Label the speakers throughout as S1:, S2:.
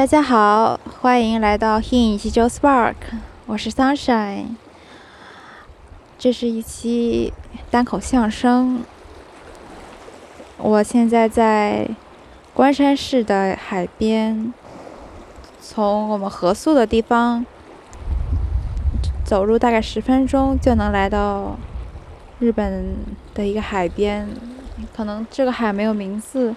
S1: 大家好，欢迎来到 Hin 西周 Spark，我是 Sunshine。这是一期单口相声。我现在在关山市的海边，从我们合宿的地方走路大概十分钟就能来到日本的一个海边。可能这个海没有名字，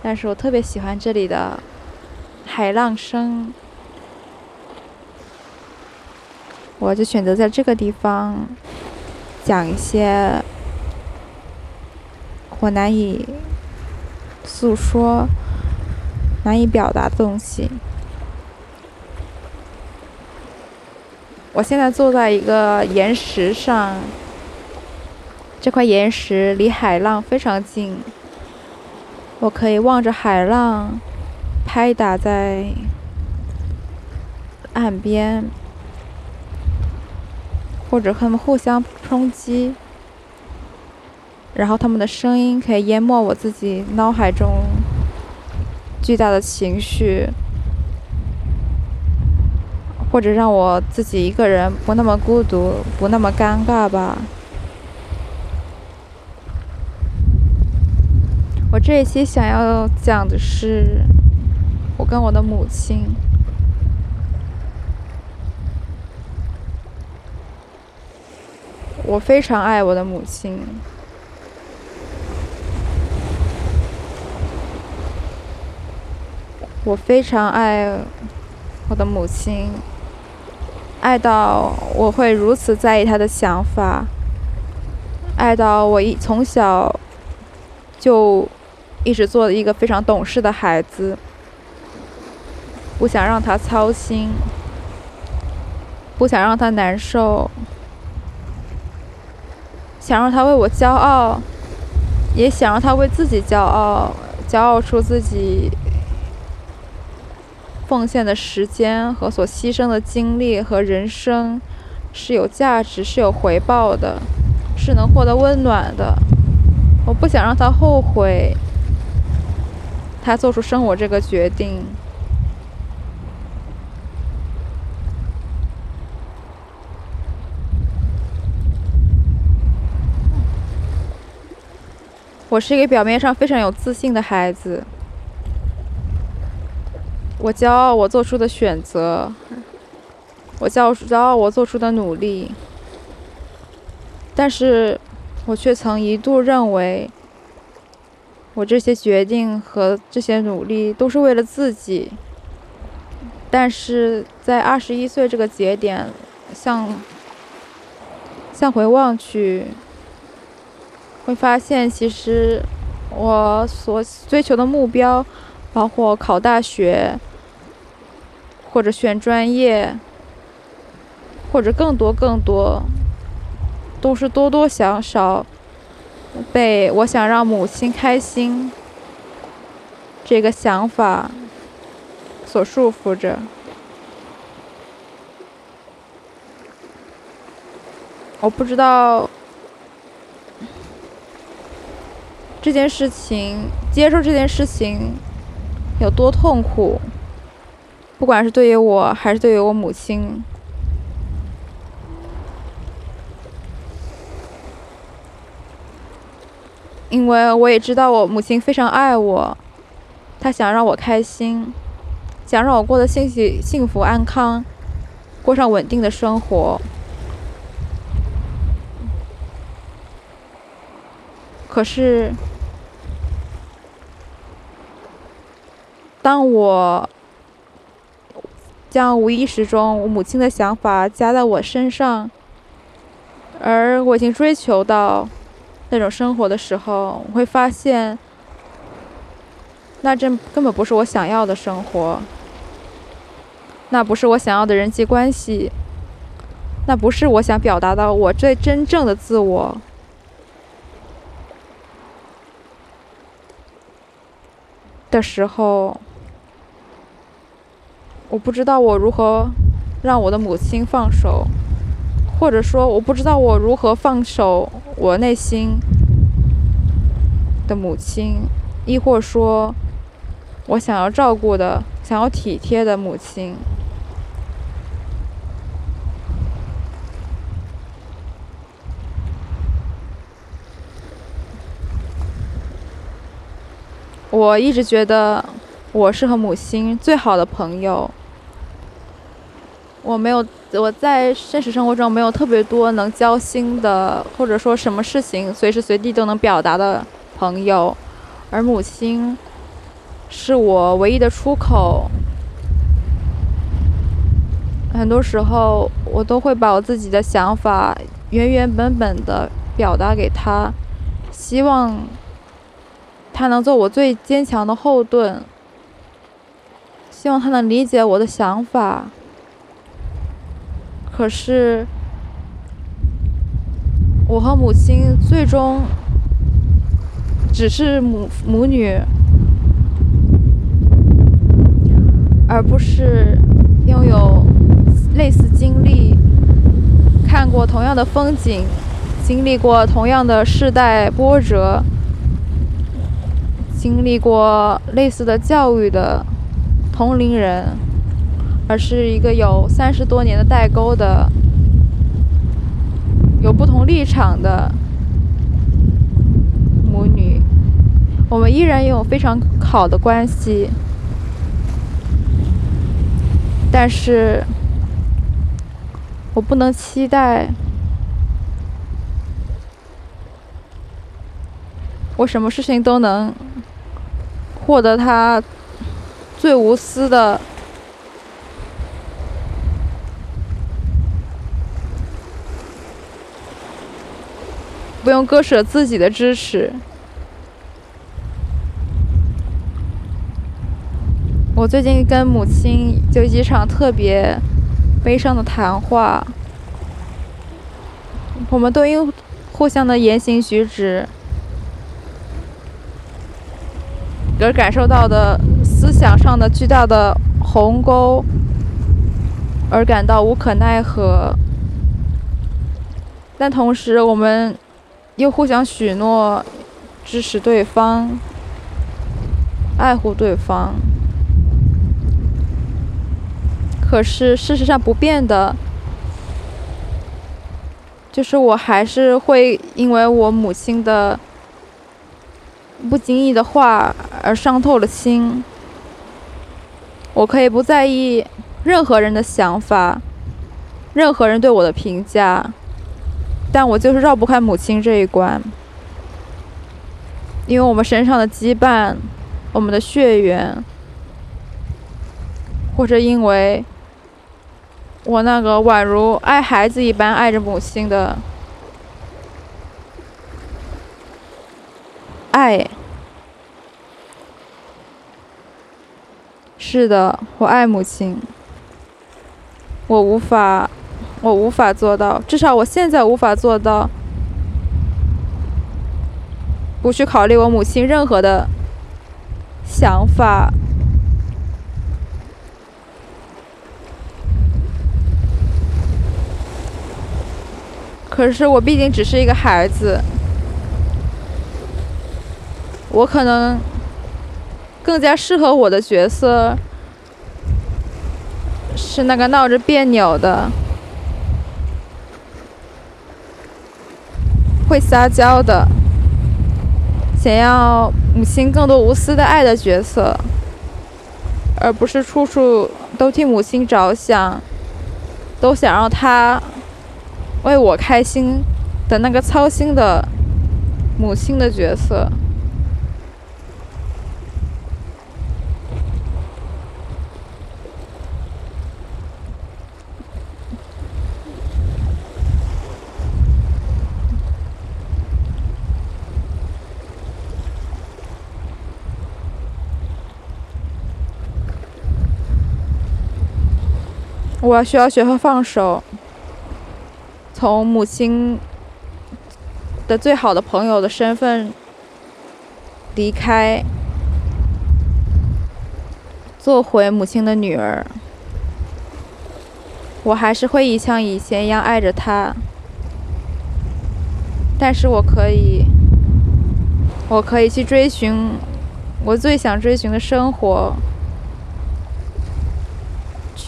S1: 但是我特别喜欢这里的海浪声。我就选择在这个地方讲一些我难以诉说、难以表达的东西。我现在坐在一个岩石上。这块岩石离海浪非常近，我可以望着海浪拍打在岸边，或者他们互相冲击，然后他们的声音可以淹没我自己脑海中巨大的情绪，或者让我自己一个人不那么孤独，不那么尴尬吧。我这一期想要讲的是跟我的母亲。我非常爱我的母亲，我非常爱我的母亲，爱到我会如此在意她的想法，爱到我一从小就。一直做一个非常懂事的孩子，不想让他操心，不想让他难受，想让他为我骄傲，也想让他为自己骄傲，骄傲出自己奉献的时间和所牺牲的精力和人生是有价值、是有回报的，是能获得温暖的。我不想让他后悔。他做出生我这个决定，我是一个表面上非常有自信的孩子，我骄傲我做出的选择，我骄傲骄傲我做出的努力，但是我却曾一度认为。我这些决定和这些努力都是为了自己，但是在二十一岁这个节点，向向回望去，会发现其实我所追求的目标，包括考大学，或者选专业，或者更多更多，都是多多少少。被我想让母亲开心这个想法所束缚着。我不知道这件事情，接受这件事情有多痛苦，不管是对于我还是对于我母亲。因为我也知道我母亲非常爱我，她想让我开心，想让我过得幸喜、幸福、安康，过上稳定的生活。可是，当我将无意识中我母亲的想法加在我身上，而我已经追求到。那种生活的时候，我会发现，那真根本不是我想要的生活，那不是我想要的人际关系，那不是我想表达的我最真正的自我的时候，我不知道我如何让我的母亲放手。或者说，我不知道我如何放手我内心的母亲，亦或说，我想要照顾的、想要体贴的母亲。我一直觉得我是和母亲最好的朋友。我没有，我在现实生活中没有特别多能交心的，或者说什么事情随时随地都能表达的朋友，而母亲是我唯一的出口。很多时候，我都会把我自己的想法原原本本的表达给她，希望她能做我最坚强的后盾，希望她能理解我的想法。可是，我和母亲最终只是母母女，而不是拥有类似经历、看过同样的风景、经历过同样的世代波折、经历过类似的教育的同龄人。而是一个有三十多年的代沟的、有不同立场的母女，我们依然拥有非常好的关系，但是我不能期待我什么事情都能获得她最无私的。不用割舍自己的支持。我最近跟母亲有几场特别悲伤的谈话，我们都因互相的言行举止而感受到的思想上的巨大的鸿沟，而感到无可奈何。但同时，我们。又互相许诺支持对方、爱护对方，可是事实上不变的，就是我还是会因为我母亲的不经意的话而伤透了心。我可以不在意任何人的想法，任何人对我的评价。但我就是绕不开母亲这一关，因为我们身上的羁绊，我们的血缘，或者因为我那个宛如爱孩子一般爱着母亲的爱。是的，我爱母亲，我无法。我无法做到，至少我现在无法做到，不去考虑我母亲任何的想法。可是我毕竟只是一个孩子，我可能更加适合我的角色是那个闹着别扭的。会撒娇的，想要母亲更多无私的爱的角色，而不是处处都替母亲着想，都想让她为我开心的那个操心的母亲的角色。我需要学会放手，从母亲的最好的朋友的身份离开，做回母亲的女儿。我还是会像以前一样爱着她，但是我可以，我可以去追寻我最想追寻的生活。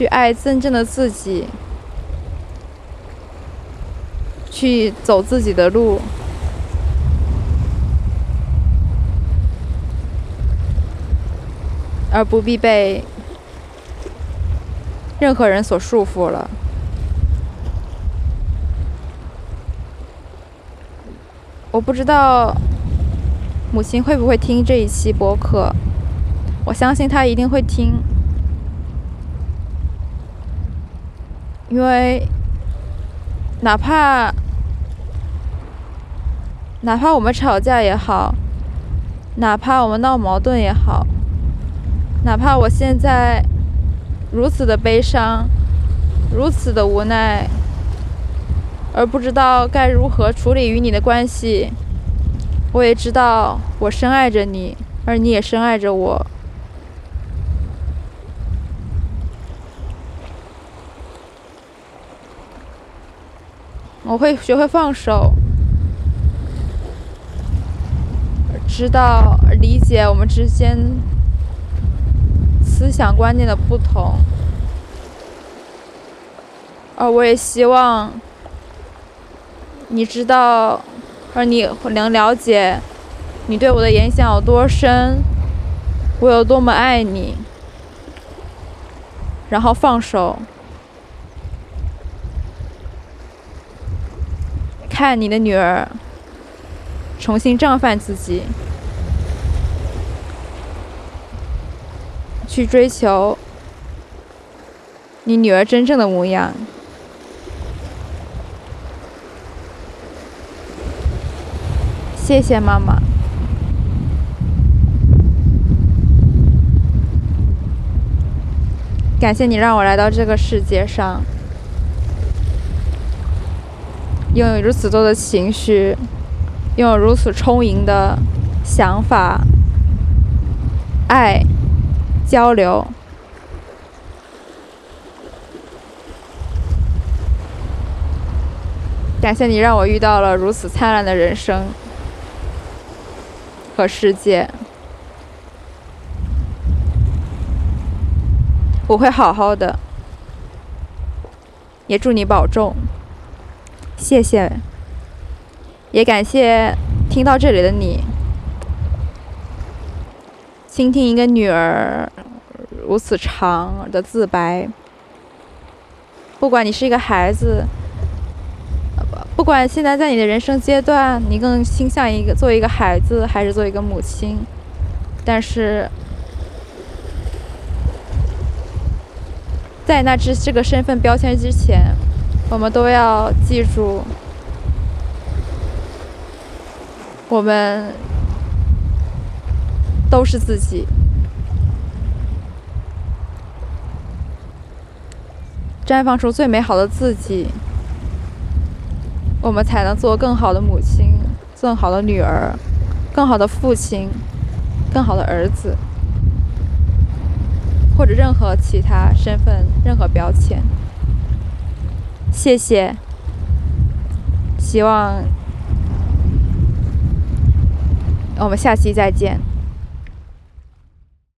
S1: 去爱真正的自己，去走自己的路，而不必被任何人所束缚了。我不知道母亲会不会听这一期播客，我相信她一定会听。因为，哪怕哪怕我们吵架也好，哪怕我们闹矛盾也好，哪怕我现在如此的悲伤，如此的无奈，而不知道该如何处理与你的关系，我也知道我深爱着你，而你也深爱着我。我会学会放手，知道理解我们之间思想观念的不同，而我也希望你知道，而你能了解你对我的影响有多深，我有多么爱你，然后放手。看你的女儿重新绽放自己，去追求你女儿真正的模样。谢谢妈妈，感谢你让我来到这个世界上。拥有如此多的情绪，拥有如此充盈的想法、爱、交流。感谢你让我遇到了如此灿烂的人生和世界。我会好好的，也祝你保重。谢谢，也感谢听到这里的你，倾听一个女儿如此长的自白。不管你是一个孩子，不管现在在你的人生阶段，你更倾向一个做一个孩子，还是做一个母亲，但是，在那只这个身份标签之前。我们都要记住，我们都是自己，绽放出最美好的自己，我们才能做更好的母亲、更好的女儿、更好的父亲、更好的儿子，或者任何其他身份、任何标签。谢谢，希望我们下期再见。